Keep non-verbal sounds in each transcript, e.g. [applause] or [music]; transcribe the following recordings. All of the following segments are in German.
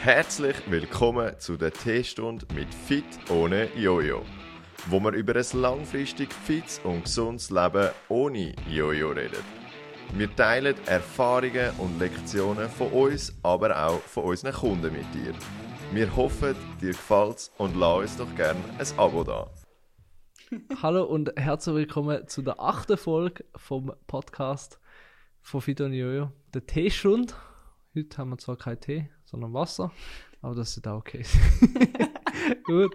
Herzlich willkommen zu der Teestunde mit Fit ohne Jojo, wo wir über ein langfristig fits und gesundes Leben ohne Jojo reden. Wir teilen Erfahrungen und Lektionen von uns, aber auch von unseren Kunden mit dir. Wir hoffen, dir gefällt's und lass uns doch gerne ein Abo da. [laughs] Hallo und herzlich willkommen zu der achten Folge vom Podcast von Fit ohne Jojo, der Teestunde. Heute haben wir zwar keinen Tee, sondern Wasser, aber das ist auch okay. [laughs] Gut.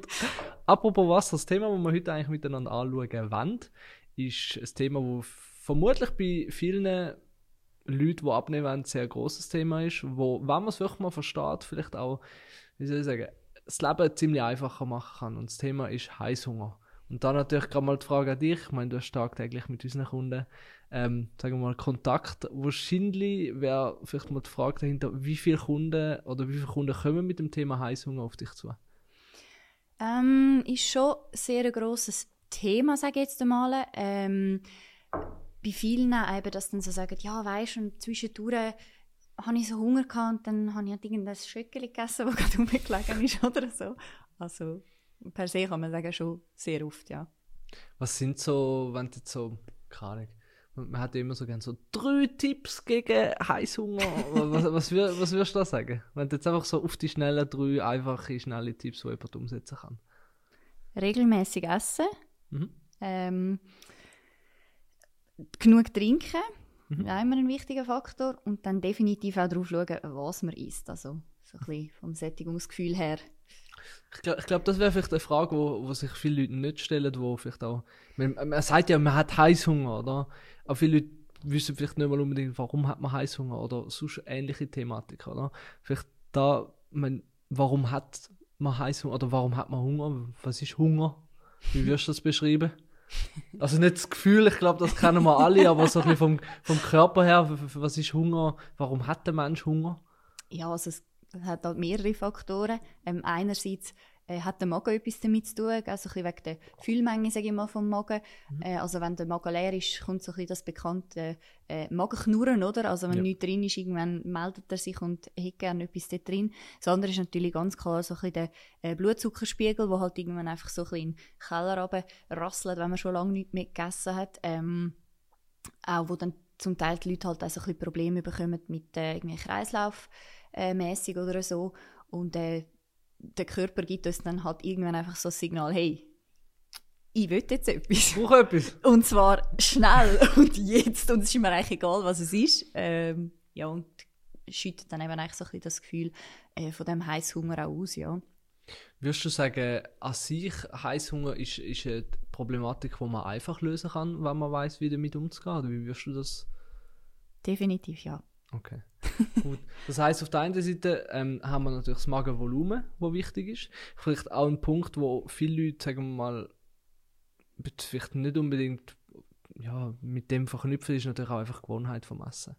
Apropos Wasser, das Thema, das wir heute eigentlich miteinander anschauen wollen, ist ein Thema, das vermutlich bei vielen Leuten, die abnehmen wollen, ein sehr großes Thema ist, wo, wenn man es wirklich mal versteht, vielleicht auch, wie soll ich sagen, das Leben ziemlich einfacher machen kann. Und das Thema ist Heißhunger. Und dann natürlich gerade mal die Frage an dich. Ich meine, du hast tagtäglich mit unseren Kunden, ähm, sagen wir mal, Kontakt. Wahrscheinlich wäre vielleicht mal die Frage dahinter, wie viele Kunden oder wie viele Kunden kommen mit dem Thema Heißhunger auf dich zu? Ähm, ist schon sehr ein grosses Thema, sage ich jetzt einmal. Ähm, bei vielen eben, dass dann so sagen, ja, weißt du, und zwischendurch habe ich so Hunger gehabt und dann habe ich halt irgendein Schöckchen gegessen, [laughs] das gerade rumgelegen ist oder so. Also per se kann man sagen, schon sehr oft, ja. Was sind so, wenn du jetzt so, keine Ahnung, man hat ja immer so gerne so drei Tipps gegen Heißhunger. was, was, wür, was würdest du da sagen? Wenn du jetzt einfach so auf die schnellen drei einfache, schnelle Tipps, die jemand umsetzen kann. Regelmäßig essen. Mhm. Ähm, genug trinken. Mhm. Auch immer ein wichtiger Faktor. Und dann definitiv auch darauf schauen, was man isst. Also so ein bisschen vom Sättigungsgefühl her. Ich glaube, glaub, das wäre vielleicht eine Frage, wo, wo sich viele Leute nicht stellen, wo vielleicht auch, man, man sagt ja, man hat Heißhunger, oder? Aber viele Leute wissen vielleicht nicht mal unbedingt, warum hat man Heißhunger oder sonst ähnliche Thematik, oder? Vielleicht da, man, warum hat man Heißhunger oder warum hat man Hunger? Was ist Hunger? Wie würdest du das beschreiben? [laughs] Also nicht das Gefühl, ich glaube, das kennen wir alle, aber so ein bisschen vom, vom Körper her, was ist Hunger? Warum hat der Mensch Hunger? Ja, also es hat halt mehrere Faktoren. Ähm, einerseits äh, hat der Magen etwas damit zu tun, also ein bisschen wegen der Füllmenge, sage ich mal, vom Magen. Mhm. Äh, also wenn der Magen leer ist, kommt so ein bisschen das bekannte äh, Magenknurren, oder? Also wenn Ja. nichts drin ist, irgendwann meldet er sich und hat gerne etwas dort drin. Das andere ist natürlich ganz klar so ein bisschen der äh, Blutzuckerspiegel, der halt irgendwann einfach so ein bisschen in den Keller rasselt, wenn man schon lange nichts mehr gegessen hat. Ähm, auch wo dann zum Teil die Leute halt auch so ein bisschen Probleme bekommen mit äh, irgendwie Kreislauf äh, mäßig oder so und äh, der Körper gibt uns dann halt irgendwann einfach so ein Signal, hey, ich will jetzt etwas. Ich brauche etwas. [laughs] Und zwar schnell [laughs] und jetzt und es ist mir eigentlich egal, was es ist. Ähm, ja, und schüttet dann eben eigentlich so ein bisschen das Gefühl äh, von dem Heißhunger auch aus, ja. Würdest du sagen, an sich Heißhunger ist, ist eine Problematik, die man einfach lösen kann, wenn man weiß, wie damit umzugehen? Oder wie würdest du das? Definitiv, ja. Okay. Gut. Das heißt, auf der einen Seite ähm, haben wir natürlich das Magenvolumen, wo wichtig ist. Vielleicht auch ein Punkt, wo viele Leute, sagen wir mal, vielleicht nicht unbedingt ja, mit dem verknüpft ist, natürlich auch einfach Gewohnheit vom Essen.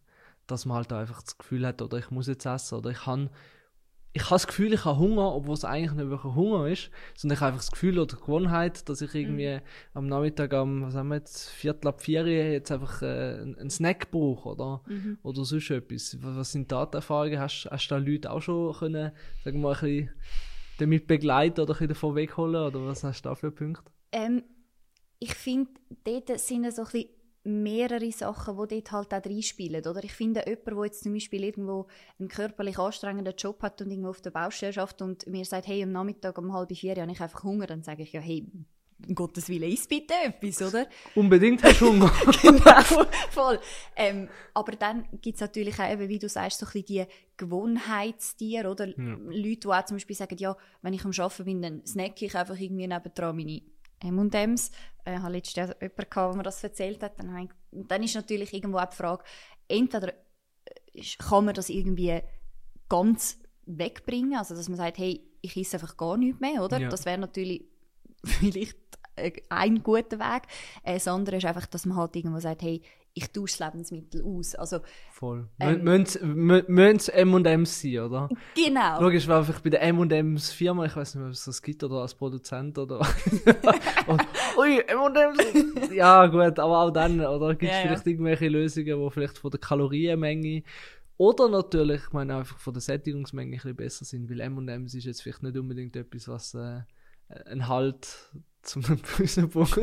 Dass man halt einfach das Gefühl hat, oder ich muss jetzt essen, oder ich habe ich habe das Gefühl, ich habe Hunger, obwohl es eigentlich nicht wirklich Hunger ist, sondern ich habe einfach das Gefühl oder die Gewohnheit, dass ich irgendwie am Nachmittag am, was haben wir jetzt, Viertel ab vier jetzt einfach äh, einen Snack brauche, oder? Oder sonst etwas. Was was sind da die Erfahrungen? Hast, hast du da Leute auch schon können, sagen wir mal, ein bisschen damit begleiten oder ein bisschen davon wegholen? Oder was hast du da für Punkte? Ähm, ich finde, dort sind so ein bisschen mehrere Sachen, die dort halt auch reinspielen. Oder? Ich finde, jemand, der jetzt zum Beispiel irgendwo einen körperlich anstrengenden Job hat und irgendwo auf der Baustelle schafft und mir sagt, hey, am Nachmittag um halb vier habe ich einfach Hunger, dann sage ich ja, hey, um Gottes Willen, iss bitte etwas, oder? Unbedingt hast du Hunger. [laughs] genau, voll. Ähm, aber dann gibt es natürlich auch, eben, wie du sagst, so ein bisschen die Gewohnheitstiere, oder? Leute, die auch zum Beispiel sagen, ja, wenn ich am Arbeiten bin, dann snack ich einfach irgendwie nebendran meine M&M's. Äh, Ich habe letztes Jahr jemanden gehabt, der mir das erzählt hat. Dann, dann ist natürlich irgendwo auch die Frage, entweder äh, kann man das irgendwie ganz wegbringen, also dass man sagt, hey, ich esse einfach gar nichts mehr, oder? Ja. Das wäre natürlich [laughs] vielleicht äh, ein guter Weg. Das andere ist einfach, dass man halt irgendwo sagt, hey, ich tausche Lebensmittel aus. Also, Voll. Ähm. Müssen es M&M's sein, oder? [laughs] genau. Logisch, weil einfach bei der M&M's Firma, ich weiß nicht, ob es das gibt oder als Produzent oder. [laughs] Und, ui, M&M's! ja, gut, aber auch dann, oder gibt es Ja, ja. vielleicht irgendwelche Lösungen, wo vielleicht von der Kalorienmenge Oder natürlich, ich meine, einfach von der Sättigungsmenge ein bisschen besser sind, weil M&M's ist jetzt vielleicht nicht unbedingt etwas, was äh, ein Halt zum Punkt.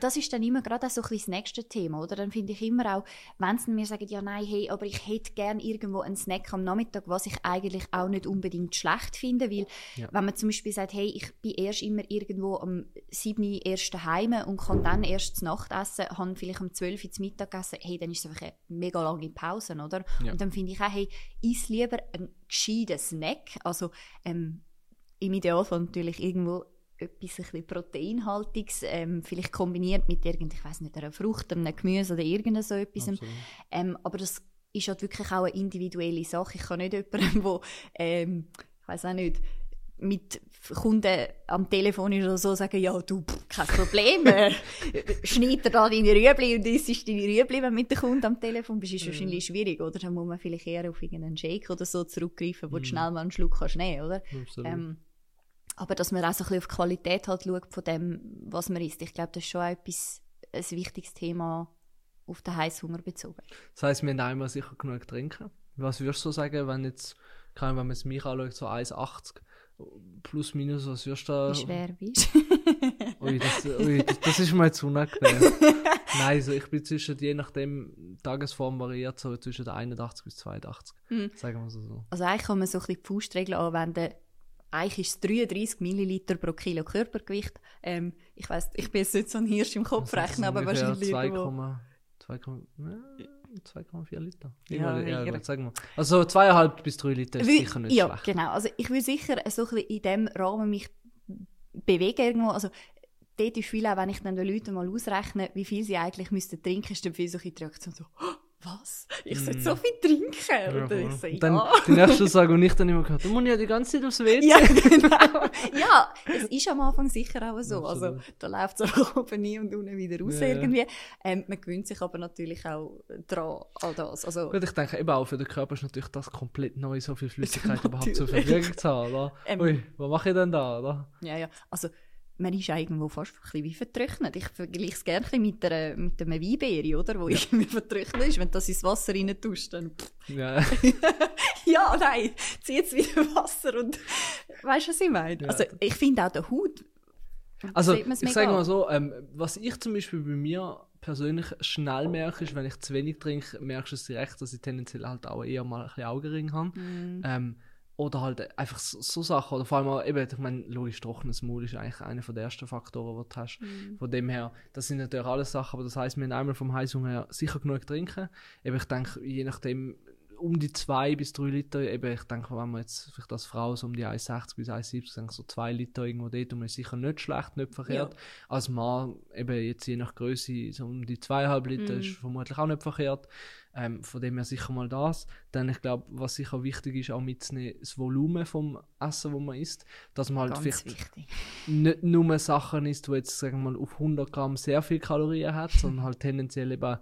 das ist dann immer gerade so ein das nächste Thema, oder? Dann finde ich immer auch, wenn sie mir sagen, ja nein, hey, aber ich hätte gerne irgendwo einen Snack am Nachmittag, was ich eigentlich auch nicht unbedingt schlecht finde, weil ja. wenn man zum Beispiel sagt, hey, ich bin erst immer irgendwo am 7. erst daheim und kann dann erst zur Nacht essen, habe vielleicht um 12 Uhr zum Mittag gegessen, hey, dann ist es einfach eine mega lange Pause, oder? Ja. Und dann finde ich auch, hey, iss lieber einen gescheiten Snack, also ähm, im Idealfall natürlich irgendwo etwas ein bisschen Proteinhaltiges, ähm, vielleicht kombiniert mit irgend, ich weiß nicht, einer Frucht, einem Gemüse oder irgend so etwas. Ähm, aber das ist halt wirklich auch eine individuelle Sache. Ich kann nicht jemandem, der, ähm, ich weiß auch nicht, mit Kunden am Telefon ist oder so sagen, ja, du, pff, kein Problem, [laughs] äh, schneid dir da deine Rüebli und isst deine Rüebli, wenn du mit dem Kunden am Telefon bist, ist mm. wahrscheinlich schwierig, oder? Dann muss man vielleicht eher auf irgendeinen Shake oder so zurückgreifen, wo mm. du schnell mal einen Schluck kannst nehmen, oder? Ähm, aber dass man auch so ein bisschen auf die Qualität halt schaut von dem, was man isst. Ich glaube, das ist schon etwas, ein wichtiges Thema auf den Heißhunger bezogen. Das heisst, wir haben einmal sicher genug trinken. Was würdest du sagen, wenn jetzt, wenn man es mich anschaut, so 1,80 plus minus, was würdest du da? Wie schwer bist [laughs] ui, das, ui, das, das ist mir jetzt unangenehm. [laughs] Nein, also ich bin zwischen, je nachdem, Tagesform variiert, so zwischen 81 bis 82. Hm. Sagen wir so. Also eigentlich kann man so ein bisschen die Faustregel anwenden, eigentlich ist es 33 Milliliter pro Kilo Körpergewicht. Ähm, ich weiß, ich bin jetzt nicht so ein Hirsch im Kopf rechnen, aber wahrscheinlich 2,4 Liter. Ja, ja, ja sagen wir. Also 2,5 bis 3 Liter ist Wie, sicher nicht ja, schlecht. genau. Also ich will sicher so ein bisschen in diesem Rahmen mich bewegen irgendwo. Also dort ist viel auch, wenn ich dann den Leuten mal ausrechne, wie viel sie eigentlich müssten trinken, ist dann viel so die Reaktion so, was? Ich sollte mm. so viel trinken? Ja, und ich so, ja. Dann die nächste Aussage, [laughs] die ich dann immer gehört du musst ja die ganze Zeit aufs WC. Ja, genau. ja, es ist am Anfang sicher auch so. Also, da läuft es auch [laughs] oben nie und unten wieder raus ja, irgendwie. Ähm, man gewöhnt sich aber natürlich auch dran an das. Also, Gut, ich denke eben auch für den Körper ist natürlich das komplett neu, so viel [laughs] Flüssigkeit überhaupt zur Verfügung zu haben. Oder? Ähm, Ui, was mache ich denn da? Oder? Ja, ja. Also, man ist irgendwo fast ein bisschen wie vertrocknet. Ich vergleiche es gerne mit, einer, mit einem Weinbeere, oder? Wo ja. irgendwie vertrocknet ist. Wenn du das ins Wasser rein tust, dann... Ja. [laughs] ja, nein, zieht es wieder Wasser und... [laughs] Weißt du, was ich meine? Ja. Also, ich finde auch der Hut... Also, ich sage mal so, ähm, was ich zum Beispiel bei mir persönlich schnell merke, ist, wenn ich zu wenig trinke, merkst du es direkt, dass ich tendenziell halt auch eher mal ein bisschen Augenring habe. Mm. Ähm, oder halt einfach so, so, Sachen. Oder vor allem auch, eben, ich meine, logisch, trockenes Maul ist eigentlich einer der ersten Faktoren, die du hast. Mhm. Von dem her, das sind natürlich alles Sachen, aber das heisst, wir haben einmal vom Heißhunger her sicher genug trinken. Eben, ich denke, je nachdem, um die zwei bis drei Liter, eben, ich denke, wenn man jetzt vielleicht als Frau so um die 1,60 bis 1,70, denke so zwei Liter irgendwo dort, und man ist sicher nicht schlecht, nicht verkehrt. Ja. Als Mann, eben jetzt je nach Größe, so um die zweieinhalb Liter mhm. ist vermutlich auch nicht verkehrt. Ähm, von dem her sicher mal das. Dann, ich glaube, was sicher wichtig ist, auch mitzunehmen, das Volumen vom Essen, das man isst. Dass man halt Ganz vielleicht wichtig. nicht nur Sachen isst, die jetzt, sagen wir mal, auf 100 Gramm sehr viel Kalorien hat, sondern halt tendenziell eben,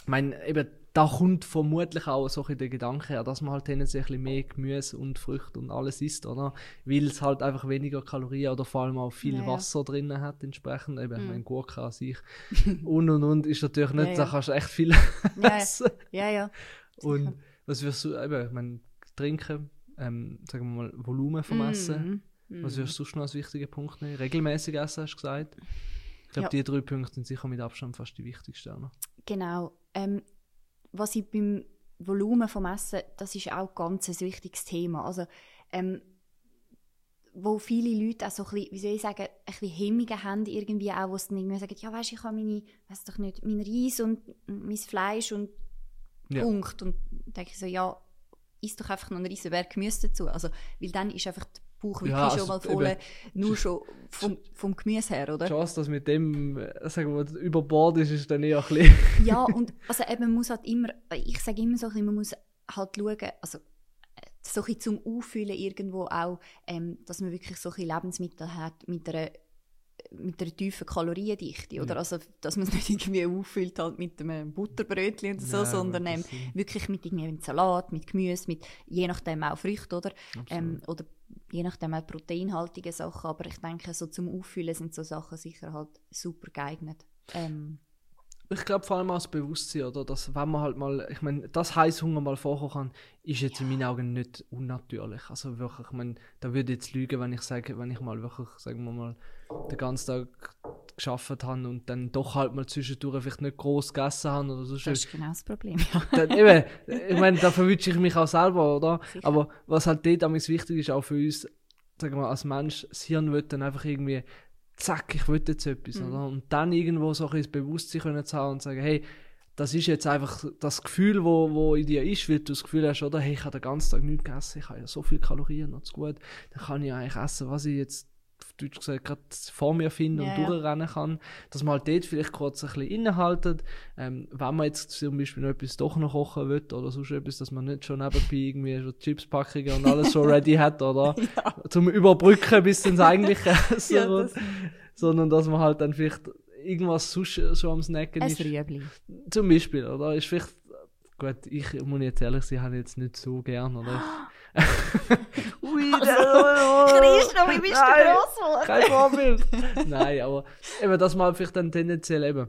ich meine, eben da kommt vermutlich auch so der Gedanke her, dass man halt tendenziell ein mehr Gemüse und Früchte und alles isst, oder? Weil es halt einfach weniger Kalorien oder vor allem auch viel ja, Wasser ja. drin hat, entsprechend. Eben, mm. mein Gurke an sich. [laughs] und und und ist natürlich nicht, ja, da kannst du echt viel [laughs] essen. Ja, ja. Und was wirst du, eben, ich meine, trinken, ähm, sagen wir mal, Volumen vom mm. Essen. Was wirst du schon als wichtigen Punkt nehmen? Regelmäßig essen, hast du gesagt. Ich glaube, die drei Punkte sind sicher mit Abstand fast die wichtigsten. Oder? Genau. Ähm, was ich beim Volumen vom Essen, das ist auch ganz ein wichtiges Thema. Also, ähm, wo viele Leute auch so ein bisschen, wie soll ich sagen, ein bisschen Hemmungen haben irgendwie auch, wo sie dann irgendwie sagen, ja weißt, ich habe meine, weiß doch nicht, mein Reis und mein Fleisch und ja. Punkt. Und dann denke ich so, ja, isst doch einfach noch ein Riesenberg Gemüse dazu. Also, weil dann ist einfach die Bauch wirklich ja, also schon mal voll, eben, nur schon vom, vom Gemüse her, oder? Die Chance, dass mit dem, äh, sagen wir, über Bord ist, ist dann eher ein bisschen... [laughs] ja, und also eben, man muss halt immer, ich sage immer so, man muss halt schauen, also so ein zum Auffüllen irgendwo auch, ähm, dass man wirklich so ein Lebensmittel hat mit einer mit einer tiefen Kaloriendichte, oder? Ja. Also, dass man es [laughs] nicht irgendwie auffüllt halt mit einem Butterbrötchen oder so, ja, sondern ähm, wirklich mit irgendwie Salat, mit Gemüse, mit je nachdem auch Früchte, oder? Ähm, oder je nachdem auch proteinhaltige Sachen, aber ich denke, so zum Auffüllen sind so Sachen sicher halt super geeignet. Ähm, Ich glaube vor allem das Bewusstsein, oder? Dass, wenn man halt mal, ich meine, das Heißhunger mal vorkommen kann, ist jetzt in meinen Augen nicht unnatürlich. Also wirklich, ich meine, da würde ich jetzt lügen, wenn ich sage, wenn ich mal wirklich, sagen wir mal, den ganzen Tag geschafft habe und dann doch halt mal zwischendurch vielleicht nicht groß gegessen habe oder so. Das ist genau das Problem, ja. [laughs] Dann, eben, ich meine, da verwünsche ich mich auch selber, oder? Sicher. Aber was halt dort damals wichtig ist, auch für uns, sagen wir, als Mensch, das Hirn will dann einfach irgendwie, zack, ich will jetzt etwas, Mhm. oder? Und dann irgendwo so ein bisschen Bewusstsein können zu haben und sagen, hey, das ist jetzt einfach das Gefühl, wo, wo in dir ist, weil du das Gefühl hast, oder, hey, ich habe den ganzen Tag nichts gegessen, ich habe ja so viele Kalorien noch zu gut, dann kann ich eigentlich essen, was ich jetzt auf Deutsch gesagt gerade vor mir finde Ja, und ja. durchrennen kann, dass man halt dort vielleicht kurz ein bisschen innehaltet, ähm, wenn man jetzt zum Beispiel noch etwas doch noch kochen will oder sonst etwas, dass man nicht schon nebenbei irgendwie schon Chipspackungen und alles schon ready [laughs] hat, oder? Zum Überbrücken bis ins eigentliche [laughs] Essen, Ja, das- sondern dass man halt dann vielleicht irgendwas sonst schon am Snacken Ein ist. Rüebli. Zum Beispiel, oder? Ist vielleicht, gut, ich muss jetzt ehrlich sein, habe ich jetzt nicht so gern, oder? [gasps] [laughs] Wie bist Nein. du groß geworden? kein Vorbild. Nein, aber eben, dass man vielleicht dann tendenziell eben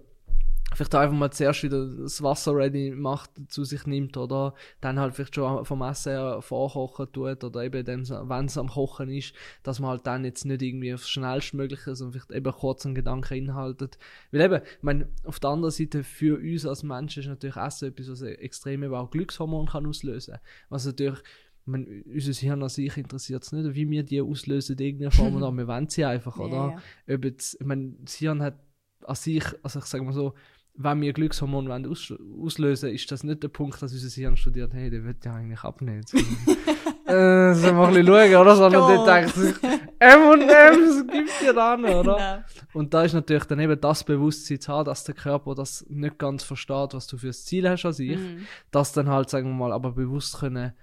vielleicht einfach mal zuerst wieder das Wasser ready macht, zu sich nimmt oder dann halt vielleicht schon vom Essen her vorkochen tut oder eben wenn es am Kochen ist, dass man halt dann jetzt nicht irgendwie aufs schnellstmögliche, sondern vielleicht eben kurz einen Gedanken inhaltet. Weil eben, ich meine, auf der anderen Seite für uns als Menschen ist natürlich Essen etwas, was extrem auch Glückshormon kann auslösen. Was natürlich ich meine, unser Hirn an sich interessiert es nicht, wie wir die auslösen in irgendeiner Form, oder wir wollen sie einfach, oder? Ob jetzt, ich meine, das Hirn hat an sich, also ich sage mal so, wenn wir Glückshormone wollen aus, auslösen, ist das nicht der Punkt, dass unser Hirn studiert, hey, der wird ja eigentlich abnehmen. [laughs] Äh, sollen wir ein bisschen schauen, oder? Sondern der denkt sich, M&M's gibt dir dann, oder? Genau. Und da ist natürlich dann eben das Bewusstsein zu haben, dass der Körper das nicht ganz versteht, was du für ein Ziel hast an sich. Mhm. Das dann halt, sagen wir mal, aber bewusst können,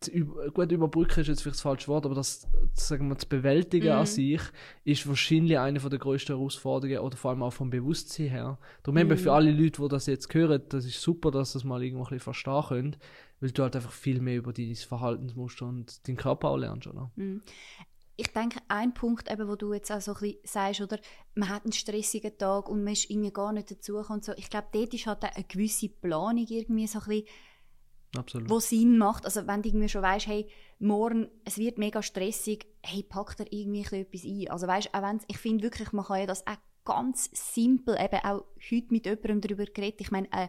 zu üb- gut überbrücken ist jetzt vielleicht das falsche Wort, aber das, sagen wir, zu bewältigen an Mhm. sich ist wahrscheinlich eine der grössten Herausforderungen oder vor allem auch vom Bewusstsein her. Darum eben Mhm. für alle Leute, die das jetzt hören, das ist super, dass sie das mal irgendwo ein bisschen verstehen können, weil du halt einfach viel mehr über dein Verhaltensmuster und deinen Körper auch lernst, oder? Mhm. Ich denke, ein Punkt, eben, wo du jetzt auch so ein bisschen sagst, oder, man hat einen stressigen Tag und man ist irgendwie gar nicht dazugekommen und so. Ich glaube, dort ist halt eine gewisse Planung irgendwie so ein bisschen, Absolut. wo Sinn macht. Also wenn du irgendwie schon weißt, hey, morgen, es wird mega stressig, hey, pack dir irgendwie etwas ein. Also weißt, auch wenn's, ich finde wirklich, man kann ja das auch ganz simpel, eben auch heute mit jemandem darüber geredet, ich meine, äh,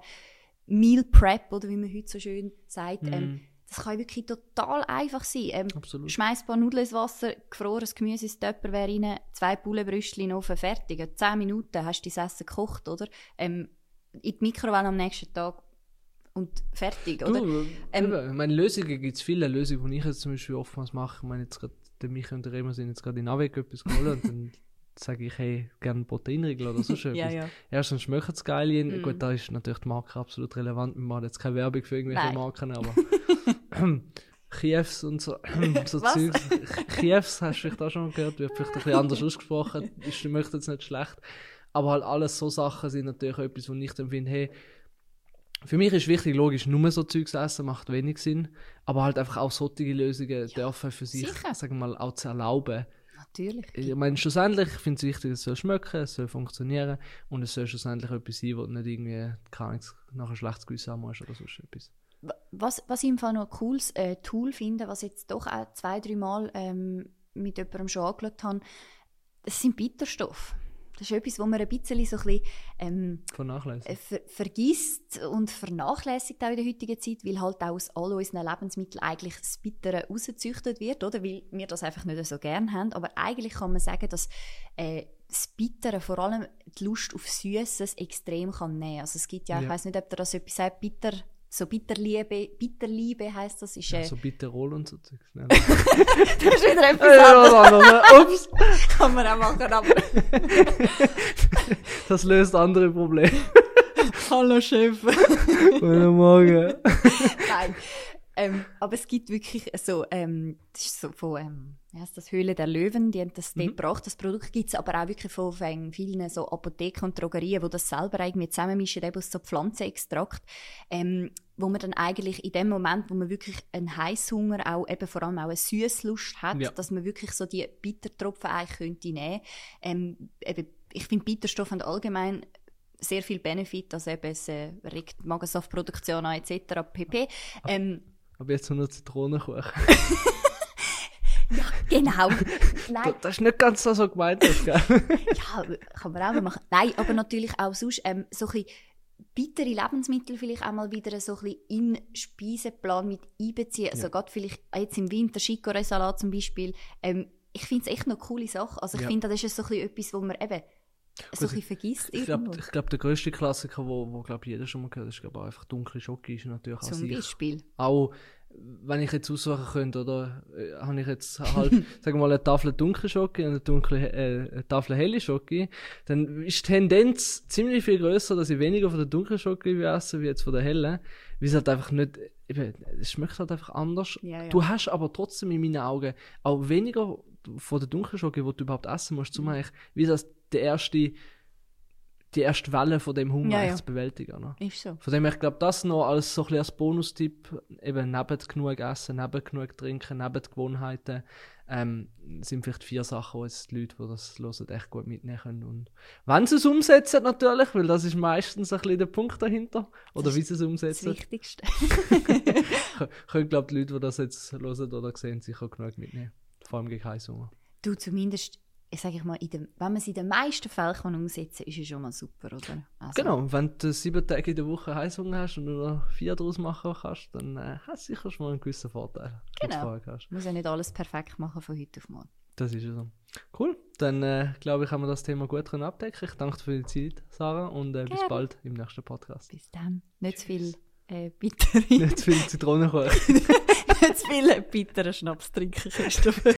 Meal Prep, oder wie man heute so schön sagt, ähm, Mhm. das kann wirklich total einfach sein. Ähm, Absolut. Schmeiß ein paar Nudeln ins Wasser, gefrorenes Gemüse ins Tupperware rein, zwei Bullenbrüstchen in den Ofen, fertig. Zehn Minuten hast du dein Essen gekocht, oder? Ähm, in die Mikrowelle am nächsten Tag und fertig, oder? Du, Ähm, ich meine, Lösungen gibt es viele Lösungen, die ich jetzt zum Beispiel oftmals mache. Ich meine, jetzt gerade, der Michi und der Remo sind jetzt gerade in Navik etwas geholt und dann [laughs] sage ich, hey, gerne Proteinriegel oder so [laughs] etwas. ja, ja. Erstens schmeckt es geil. Mhm. Gut, da ist natürlich die Marke absolut relevant. Wir machen jetzt keine Werbung für irgendwelche Nein. Marken, aber [laughs] Chiefs und so, [clears throat] so Was? Zeugs. Chiefs hast du vielleicht auch schon gehört, wird vielleicht ein bisschen anders ausgesprochen. Ist, ich möchte jetzt nicht schlecht. Aber halt alles so Sachen sind natürlich etwas, wo ich dann finde, hey, für mich ist wichtig, logisch, nur so Zeugs essen macht wenig Sinn, aber halt einfach auch solche Lösungen dürfen für sich, sicher. sagen wir mal, auch zu erlauben. Natürlich. Ich meine, schlussendlich ich finde es wichtig, es soll schmecken, es soll funktionieren und es soll schlussendlich etwas sein, wo du nicht irgendwie keine Ahnung, nachher schlechtes Gewissen haben musst oder sonst etwas. Was, was ich im Fall noch ein cooles äh, Tool finde, was ich jetzt doch auch zwei, drei Mal ähm, mit jemandem schon angeschaut habe, das sind Bitterstoffe. Das ist etwas, wo man ein bisschen so ein bisschen, ähm, äh, ver vergisst und vernachlässigt auch in der heutigen Zeit, weil halt auch aus all unseren Lebensmitteln eigentlich das Bittere rausgezüchtet wird, oder? Weil wir das einfach nicht so gern haben. Aber eigentlich kann man sagen, dass äh, das Bittere, vor allem die Lust auf Süßes, extrem kann nehmen. Also es gibt ja, ich Ja. weiß nicht, ob dir das etwas sagt, Bitter, so Bitterliebe, Bitterliebe heißt das, ist, äh, Ja, so Bitterol und so Zeugs. Nein. [laughs] das ist wieder etwas Ja, anderes, anderes. Ups, [laughs] kann man auch machen, aber [laughs] das löst andere Probleme. Hallo Chef. Guten Morgen. Nein. Ähm, aber es gibt wirklich so, ähm, das ist so von, ähm, wie heisst das, Höhle der Löwen, die haben das dort gebracht. Das Produkt gibt es aber auch wirklich von, von vielen so Apotheken und Drogerien, die das selber irgendwie zusammenmischen, eben aus so Pflanzenextrakt, ähm, wo man dann eigentlich in dem Moment, wo man wirklich einen Heißhunger, auch eben vor allem auch eine Süßlust hat, Ja. dass man wirklich so die Bittertropfen eigentlich könnte nehmen. Ähm, eben, ich finde Bitterstoffe allgemein sehr viel Benefit, also eben es äh, regt Magensaftproduktion an etc. pp. Ähm, Aber jetzt nur Zitronenkuchen. [laughs] ja, genau. Nein, Das ist nicht ganz so, so gemeint, hast, gell? [laughs] ja, kann man auch machen. Nein, aber natürlich auch sonst ähm, so ein bittere Lebensmittel vielleicht auch mal wieder so ein bisschen in den Speiseplan mit einbeziehen. Also gerade vielleicht jetzt im Winter Chicorée-Salat zum Beispiel. Ähm, ich finde es echt noch eine coole Sache. Also ich Ja. finde, das ist so ein bisschen etwas, wo man eben so ein vergisst Ich glaube, glaub, der grösste Klassiker, wo, wo glaub, jeder schon mal gehört hat, ist glaub, auch einfach dunkle Schoki, ist natürlich Zum. Beispiel. Auch wenn ich jetzt aussuchen könnte, oder äh, habe ich jetzt halt, [laughs] sagen wir mal, eine Tafel dunkle Schoki und eine, dunkle, äh, eine Tafel helle Schoki, dann ist die Tendenz ziemlich viel größer, dass ich weniger von der dunklen Schoki esse, wie jetzt von der hellen, weil es halt einfach nicht, eben, es schmeckt halt einfach anders. Ja, ja. Du hast aber trotzdem in meinen Augen auch weniger von der dunklen Schoki, die du überhaupt essen musst, Mhm. zum eigentlich, wie das die erste, die erste Welle von dem Hunger Ja, ja. zu bewältigen. Ne? Ist so. Von dem her, ich glaube, das noch als so ein als Bonustipp, eben neben genug Essen, neben genug Trinken, neben Gewohnheiten, ähm, sind vielleicht vier Sachen, die jetzt die Leute, die das hören, echt gut mitnehmen können. Und wenn sie es umsetzen, natürlich, weil das ist meistens ein bisschen der Punkt dahinter, oder Das wie sie es Das umsetzen, Wichtigste. [laughs] [laughs] können, glaube die Leute, die das jetzt hören oder sehen, sicher genug mitnehmen. Vor allem gegen Heißhunger. Du zumindest, ich sage ich mal, in dem, wenn man es in den meisten Fällen kann umsetzen kann, ist es schon mal super, oder? Also, Genau, wenn du sieben Tage in der Woche Heißhunger hast und nur noch vier daraus machen kannst, dann äh, hast du sicher schon mal einen gewissen Vorteil. du Genau. vorher hast. Man muss ja nicht alles perfekt machen von heute auf morgen. Das ist ja so. Cool, dann äh, glaube ich, haben wir das Thema gut können abdecken. Ich danke dir für die Zeit, Sarah, und äh, bis bald im nächsten Podcast. Bis dann. Nicht zu viel äh, bittere, Nicht zu viel Zitronenkuchen. [laughs] nicht zu viel bitteren Schnaps trinken, Christopher.